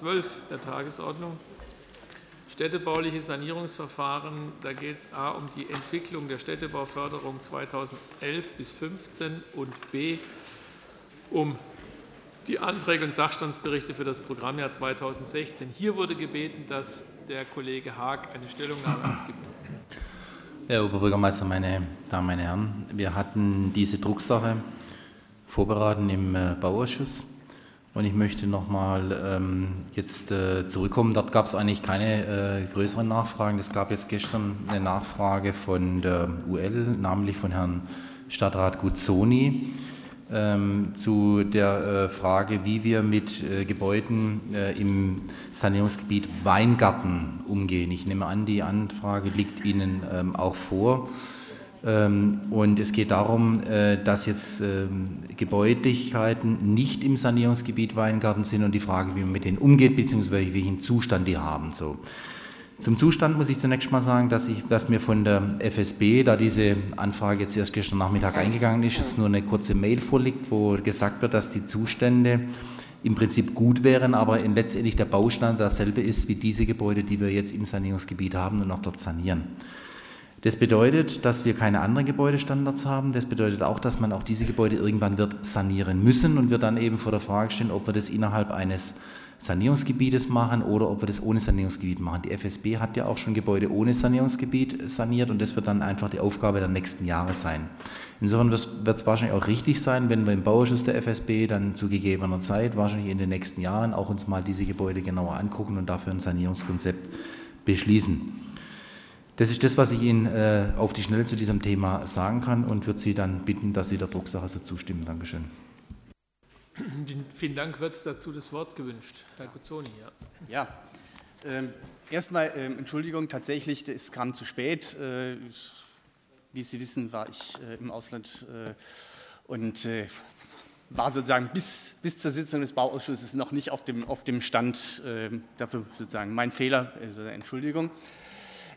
12 der Tagesordnung. Städtebauliche Sanierungsverfahren. Da geht es A um die Entwicklung der Städtebauförderung 2011 bis 2015 und B um die Anträge und Sachstandsberichte für das Programmjahr 2016. Hier wurde gebeten, dass der Kollege Haag eine Stellungnahme abgibt. Herr Oberbürgermeister, meine Damen, meine Herren, wir hatten diese Drucksache vorberaten im äh, Bauausschuss. Und ich möchte nochmal ähm, jetzt äh, zurückkommen. Dort gab es eigentlich keine äh, größeren Nachfragen. Es gab jetzt gestern eine Nachfrage von der UL, namentlich von Herrn Stadtrat Guzzoni, ähm, zu der äh, Frage, wie wir mit äh, Gebäuden äh, im Sanierungsgebiet Weingarten umgehen. Ich nehme an, die Anfrage liegt Ihnen ähm, auch vor. Ähm, und es geht darum, äh, dass jetzt ähm, Gebäudlichkeiten nicht im Sanierungsgebiet Weingarten sind und die Frage, wie man mit denen umgeht, beziehungsweise welchen Zustand die haben. So. Zum Zustand muss ich zunächst mal sagen, dass, ich, dass mir von der FSB, da diese Anfrage jetzt erst gestern Nachmittag eingegangen ist, jetzt nur eine kurze Mail vorliegt, wo gesagt wird, dass die Zustände im Prinzip gut wären, aber letztendlich der Baustand dasselbe ist wie diese Gebäude, die wir jetzt im Sanierungsgebiet haben und auch dort sanieren. Das bedeutet, dass wir keine anderen Gebäudestandards haben. Das bedeutet auch, dass man auch diese Gebäude irgendwann wird sanieren müssen und wir dann eben vor der Frage stehen, ob wir das innerhalb eines Sanierungsgebietes machen oder ob wir das ohne Sanierungsgebiet machen. Die FSB hat ja auch schon Gebäude ohne Sanierungsgebiet saniert und das wird dann einfach die Aufgabe der nächsten Jahre sein. Insofern wird es wahrscheinlich auch richtig sein, wenn wir im Bauausschuss der FSB dann zu gegebener Zeit, wahrscheinlich in den nächsten Jahren, auch uns mal diese Gebäude genauer angucken und dafür ein Sanierungskonzept beschließen. Das ist das, was ich Ihnen äh, auf die Schnelle zu diesem Thema sagen kann und würde Sie dann bitten, dass Sie der Drucksache so zustimmen. Dankeschön. Vielen Dank. Wird dazu das Wort gewünscht? Herr Guzzoni, ja. Ja, ähm, erstmal ähm, Entschuldigung, tatsächlich, es kam zu spät. Äh, wie Sie wissen, war ich äh, im Ausland äh, und äh, war sozusagen bis, bis zur Sitzung des Bauausschusses noch nicht auf dem, auf dem Stand. Ähm, dafür sozusagen mein Fehler, also Entschuldigung.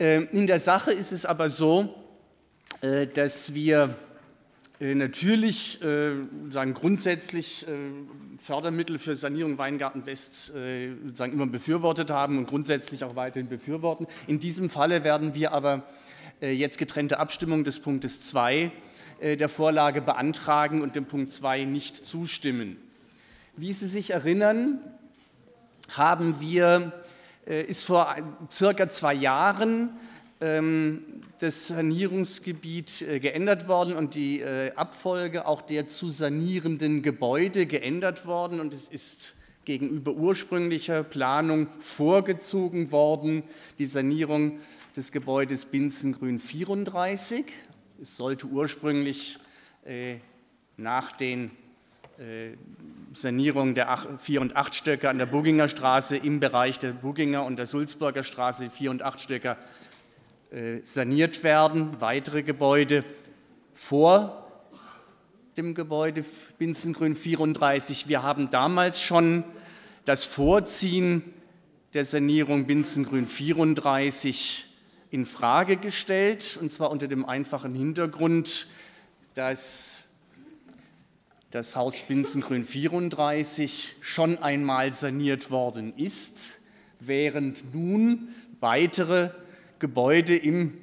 Ähm, in der Sache ist es aber so, äh, dass wir äh, natürlich äh, sagen grundsätzlich Fördermittel für Sanierung Weingarten West sagen immer befürwortet haben und grundsätzlich auch weiterhin befürworten. In diesem Falle werden wir aber jetzt getrennte Abstimmung des Punktes 2 der Vorlage beantragen und dem Punkt 2 nicht zustimmen. Wie Sie sich erinnern, haben wir äh, ist vor circa zwei Jahren ähm, das Sanierungsgebiet äh, geändert worden und die äh, Abfolge auch der zu sanierenden Gebäude geändert worden und es ist gegenüber ursprünglicher Planung vorgezogen worden, die Sanierung des Gebäudes Binzengrün 34. Es sollte ursprünglich nach den Sanierung der 4 und 8 Stöcke an der Bugginger Straße im Bereich der Bugginger und der Sulzburger Straße 4 und 8 Stöcke äh, saniert werden. Weitere Gebäude vor dem Gebäude Binzengrün 34. Wir haben damals schon das Vorziehen der Sanierung Binzengrün 34 in Frage gestellt, und zwar unter dem einfachen Hintergrund, dass das Haus Binzengrün 34 schon einmal saniert worden ist, während nun weitere Gebäude im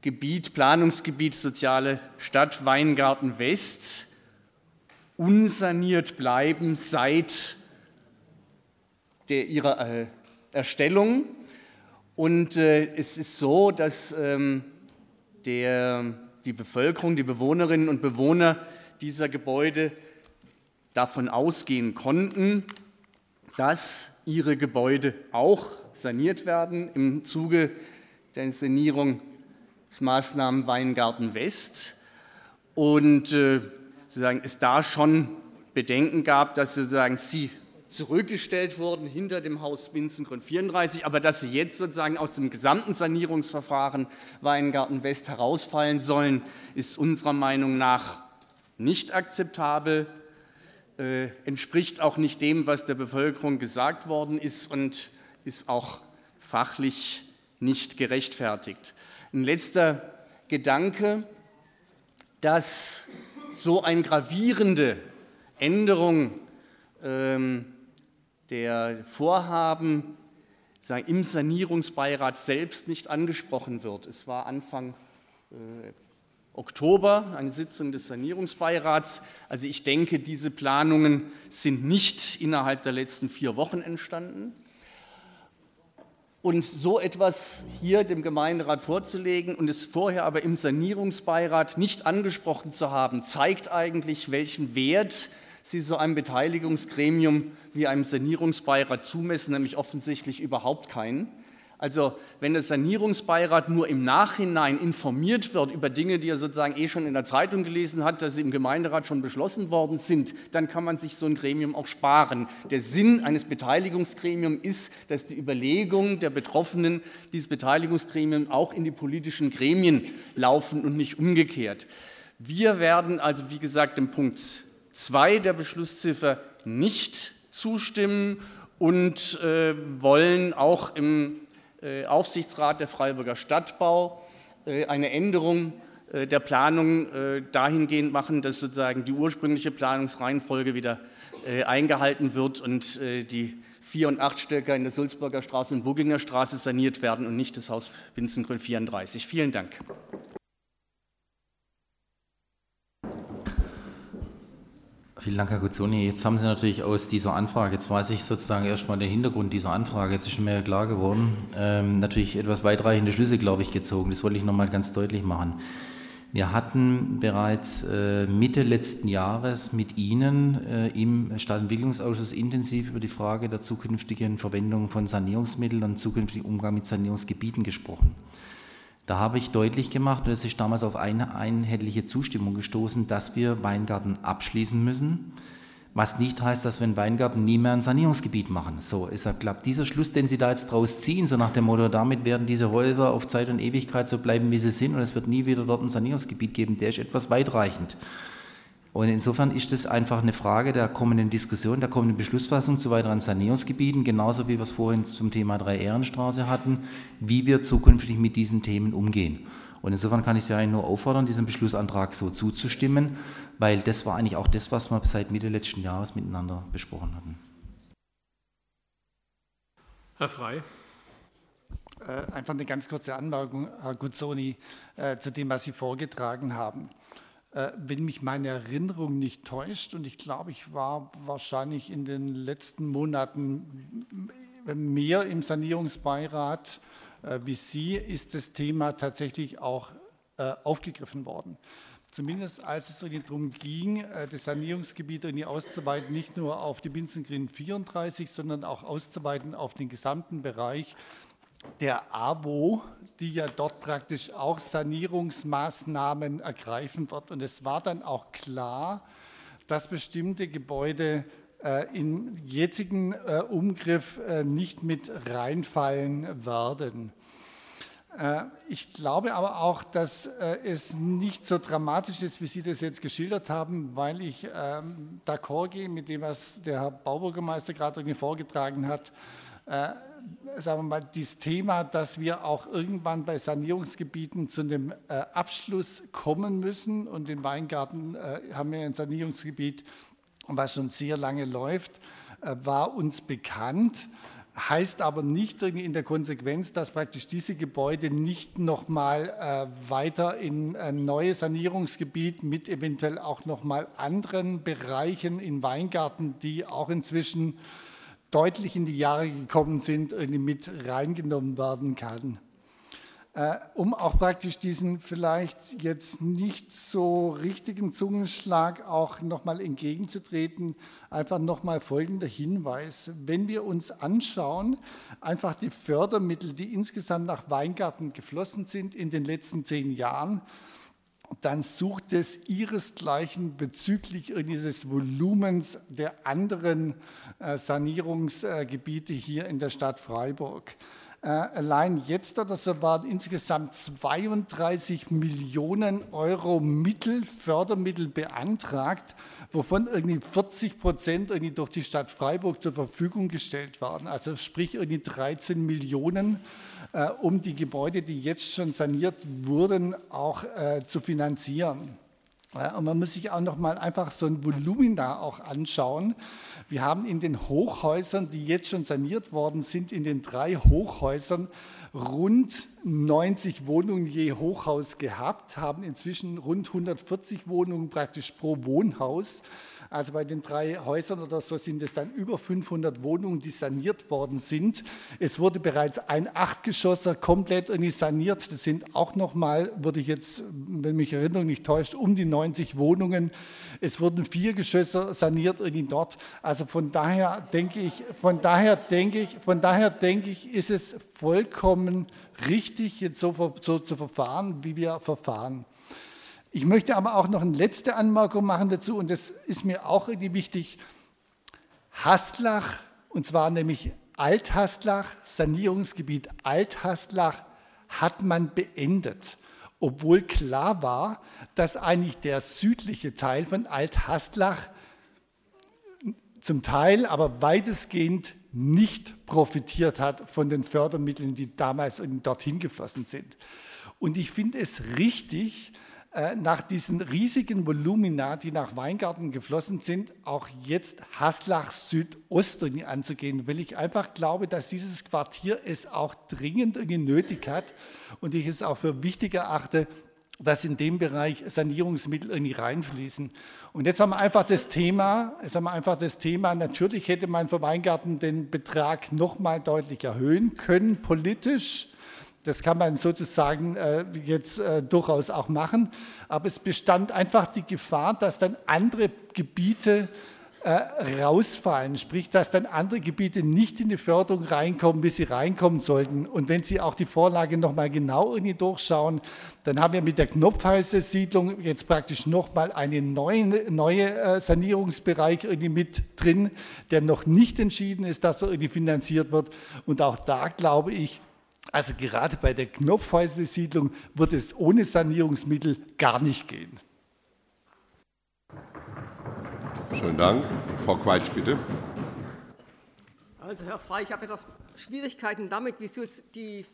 Gebiet, Planungsgebiet Soziale Stadt Weingarten West unsaniert bleiben seit der, ihrer äh, Erstellung. Und äh, es ist so, dass ähm, der, die Bevölkerung, die Bewohnerinnen und Bewohner dieser Gebäude davon ausgehen konnten, dass ihre Gebäude auch saniert werden im Zuge der Sanierung des Maßnahmen Weingarten West. Und äh, sozusagen es da schon Bedenken gab, dass sozusagen sie zurückgestellt wurden hinter dem Haus Binzengrund 34, aber dass sie jetzt sozusagen aus dem gesamten Sanierungsverfahren Weingarten West herausfallen sollen, ist unserer Meinung nach nicht akzeptabel, äh, entspricht auch nicht dem, was der Bevölkerung gesagt worden ist und ist auch fachlich nicht gerechtfertigt. Ein letzter Gedanke, dass so eine gravierende Änderung ähm, der Vorhaben im Sanierungsbeirat selbst nicht angesprochen wird. Es war Anfang äh, Oktober eine Sitzung des Sanierungsbeirats. Also ich denke, diese Planungen sind nicht innerhalb der letzten vier Wochen entstanden. Und so etwas hier dem Gemeinderat vorzulegen und es vorher aber im Sanierungsbeirat nicht angesprochen zu haben, zeigt eigentlich, welchen Wert Sie so einem Beteiligungsgremium wie einem Sanierungsbeirat zumessen, nämlich offensichtlich überhaupt keinen. Also wenn der Sanierungsbeirat nur im Nachhinein informiert wird über Dinge, die er sozusagen eh schon in der Zeitung gelesen hat, dass sie im Gemeinderat schon beschlossen worden sind, dann kann man sich so ein Gremium auch sparen. Der Sinn eines Beteiligungsgremiums ist, dass die Überlegungen der Betroffenen dieses Beteiligungsgremium auch in die politischen Gremien laufen und nicht umgekehrt. Wir werden also, wie gesagt, dem Punkt 2 der Beschlussziffer nicht zustimmen und äh, wollen auch im Aufsichtsrat der Freiburger Stadtbau äh, eine Änderung äh, der Planung dahingehend machen, dass sozusagen die ursprüngliche Planungsreihenfolge wieder eingehalten wird und die vier und acht Stöcker in der Sulzburger Straße und Bugginger Straße saniert werden und nicht das Haus Winzengrün 34. Vielen Dank. Vielen Dank, Herr Guzzoni. Jetzt haben Sie natürlich aus dieser Anfrage, jetzt weiß ich sozusagen erstmal den Hintergrund dieser Anfrage, jetzt ist mir klar geworden, ähm, natürlich etwas weitreichende Schlüsse, glaube ich, gezogen. Das wollte ich nochmal ganz deutlich machen. Wir hatten bereits äh, Mitte letzten Jahres mit Ihnen äh, im Stadtentwicklungsausschuss intensiv über die Frage der zukünftigen Verwendung von Sanierungsmitteln und zukünftigen Umgang mit Sanierungsgebieten gesprochen. Da habe ich deutlich gemacht, und es ist damals auf eine einheitliche Zustimmung gestoßen, dass wir Weingarten abschließen müssen. Was nicht heißt, dass wir in Weingarten nie mehr ein Sanierungsgebiet machen. So, ja klar. Dieser Schluss, den Sie da jetzt draus ziehen, so nach dem Motto, damit werden diese Häuser auf Zeit und Ewigkeit so bleiben, wie sie sind, und es wird nie wieder dort ein Sanierungsgebiet geben, der ist etwas weitreichend. Und insofern ist es einfach eine Frage der kommenden Diskussion, der kommenden Beschlussfassung zu weiteren Sanierungsgebieten, genauso wie wir es vorhin zum Thema Drei-Ehrenstraße hatten, wie wir zukünftig mit diesen Themen umgehen. Und insofern kann ich Sie eigentlich nur auffordern, diesem Beschlussantrag so zuzustimmen, weil das war eigentlich auch das, was wir seit Mitte letzten Jahres miteinander besprochen hatten. Herr Frei. Äh, einfach eine ganz kurze Anmerkung, Herr Guzzoni, äh, zu dem, was Sie vorgetragen haben. Äh, wenn mich meine Erinnerung nicht täuscht, und ich glaube, ich war wahrscheinlich in den letzten Monaten mehr im Sanierungsbeirat äh, wie Sie, ist das Thema tatsächlich auch äh, aufgegriffen worden. Zumindest als es darum ging, das Sanierungsgebiet irgendwie auszuweiten, nicht nur auf die Binzengrin 34, sondern auch auszuweiten auf den gesamten Bereich der AWO, die ja dort praktisch auch Sanierungsmaßnahmen ergreifen wird. Und es war dann auch klar, dass bestimmte Gebäude äh, im jetzigen äh, Umgriff äh, nicht mit reinfallen werden. Äh, ich glaube aber auch, dass äh, es nicht so dramatisch ist, wie Sie das jetzt geschildert haben, weil ich ähm, d'accord gehe mit dem, was der Herr Baubürgermeister gerade vorgetragen hat sagen wir mal, dieses Thema, dass wir auch irgendwann bei Sanierungsgebieten zu einem äh, Abschluss kommen müssen. Und in Weingarten äh, haben wir ein Sanierungsgebiet, was schon sehr lange läuft, äh, war uns bekannt. Heißt aber nicht in der Konsequenz, dass praktisch diese Gebäude nicht nochmal äh, weiter in ein neues Sanierungsgebiet mit eventuell auch nochmal anderen Bereichen in Weingarten, die auch inzwischen deutlich in die Jahre gekommen sind, irgendwie mit reingenommen werden kann. Äh, um auch praktisch diesen vielleicht jetzt nicht so richtigen Zungenschlag auch nochmal entgegenzutreten, einfach nochmal folgender Hinweis. Wenn wir uns anschauen, einfach die Fördermittel, die insgesamt nach Weingarten geflossen sind in den letzten zehn Jahren, dann sucht es ihresgleichen bezüglich dieses Volumens der anderen äh, Sanierungsgebiete hier in der Stadt Freiburg. Äh, allein jetzt oder so waren insgesamt 32 Millionen Euro Mittel, Fördermittel beantragt, wovon irgendwie 40 Prozent irgendwie durch die Stadt Freiburg zur Verfügung gestellt waren. Also sprich irgendwie 13 Millionen äh, um die Gebäude, die jetzt schon saniert wurden, auch äh, zu finanzieren. Und man muss sich auch noch mal einfach so ein Volumina auch anschauen. Wir haben in den Hochhäusern, die jetzt schon saniert worden sind, in den drei Hochhäusern rund 90 Wohnungen je Hochhaus gehabt, haben inzwischen rund 140 Wohnungen praktisch pro Wohnhaus. Also bei den drei Häusern oder so sind es dann über 500 Wohnungen, die saniert worden sind. Es wurde bereits ein Achtgeschosser komplett irgendwie saniert. Das sind auch nochmal, würde ich jetzt, wenn mich Erinnerung nicht täuscht, um die 90 Wohnungen. Es wurden vier Geschosse saniert irgendwie dort. Also von daher denke ich, von daher denke ich, von daher denke ich, ist es vollkommen richtig, jetzt so, so zu verfahren, wie wir verfahren. Ich möchte aber auch noch eine letzte Anmerkung machen dazu, und das ist mir auch irgendwie wichtig. Hastlach, und zwar nämlich Althastlach, Sanierungsgebiet Althastlach, hat man beendet, obwohl klar war, dass eigentlich der südliche Teil von Althastlach zum Teil, aber weitestgehend nicht profitiert hat von den Fördermitteln, die damals dorthin geflossen sind. Und ich finde es richtig, äh, nach diesen riesigen Volumina, die nach Weingarten geflossen sind, auch jetzt Haslach Südost anzugehen, weil ich einfach glaube, dass dieses Quartier es auch dringend nötig hat und ich es auch für wichtig erachte, dass in dem Bereich Sanierungsmittel irgendwie reinfließen. Und jetzt haben wir einfach das Thema, jetzt haben wir einfach das Thema, natürlich hätte man für Weingarten den Betrag noch mal deutlich erhöhen können, politisch. Das kann man sozusagen äh, jetzt äh, durchaus auch machen. Aber es bestand einfach die Gefahr, dass dann andere Gebiete äh, rausfallen, sprich, dass dann andere Gebiete nicht in die Förderung reinkommen, wie sie reinkommen sollten. Und wenn Sie auch die Vorlage nochmal genau irgendwie durchschauen, dann haben wir mit der Knopfhäuser-Siedlung jetzt praktisch nochmal einen neuen neue äh, Sanierungsbereich irgendwie mit drin, der noch nicht entschieden ist, dass er irgendwie finanziert wird. Und auch da glaube ich, also gerade bei der Knopfhäuser-Siedlung wird es ohne Sanierungsmittel gar nicht gehen. Schönen Dank. Frau Quaitsch, bitte. Also, Herr Frey, ich habe etwas Schwierigkeiten damit, wie Sie die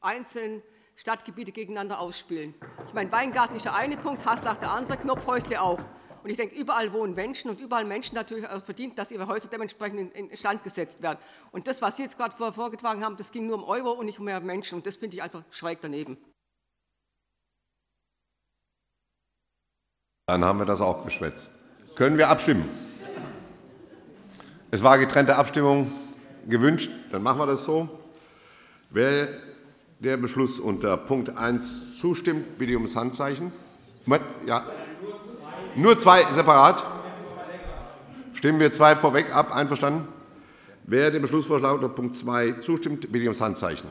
einzelnen Stadtgebiete gegeneinander ausspielen. Ich meine, Weingarten ist der eine Punkt, Haslach der andere, Knopfhäusle auch. Und ich denke, überall wohnen Menschen und überall Menschen natürlich verdient, dass ihre Häuser dementsprechend in Stand gesetzt werden. Und das, was Sie jetzt gerade vorgetragen haben, das ging nur um Euro und nicht um mehr Menschen. Und das finde ich einfach schräg daneben. Dann haben wir das auch geschwätzt. Können wir abstimmen? Es war getrennte Abstimmung gewünscht. Dann machen wir das so. Wer der Beschluss unter Punkt 1 zustimmt, bitte ums Handzeichen. Ja, nur zwei separat? Stimmen wir zwei vorweg ab. Einverstanden? Wer dem Beschlussvorschlag unter Punkt 2 zustimmt, bitte ums Handzeichen.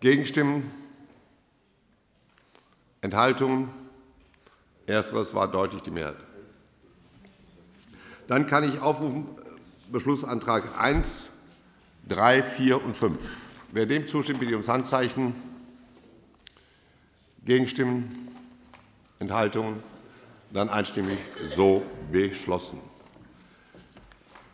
Gegenstimmen? Enthaltungen? Ersteres war deutlich die Mehrheit. Dann kann ich aufrufen Beschlussantrag 1, 3, 4 und 5. Wer dem zustimmt, bitte ich ums Handzeichen. Gegenstimmen? Enthaltungen? Dann einstimmig so beschlossen.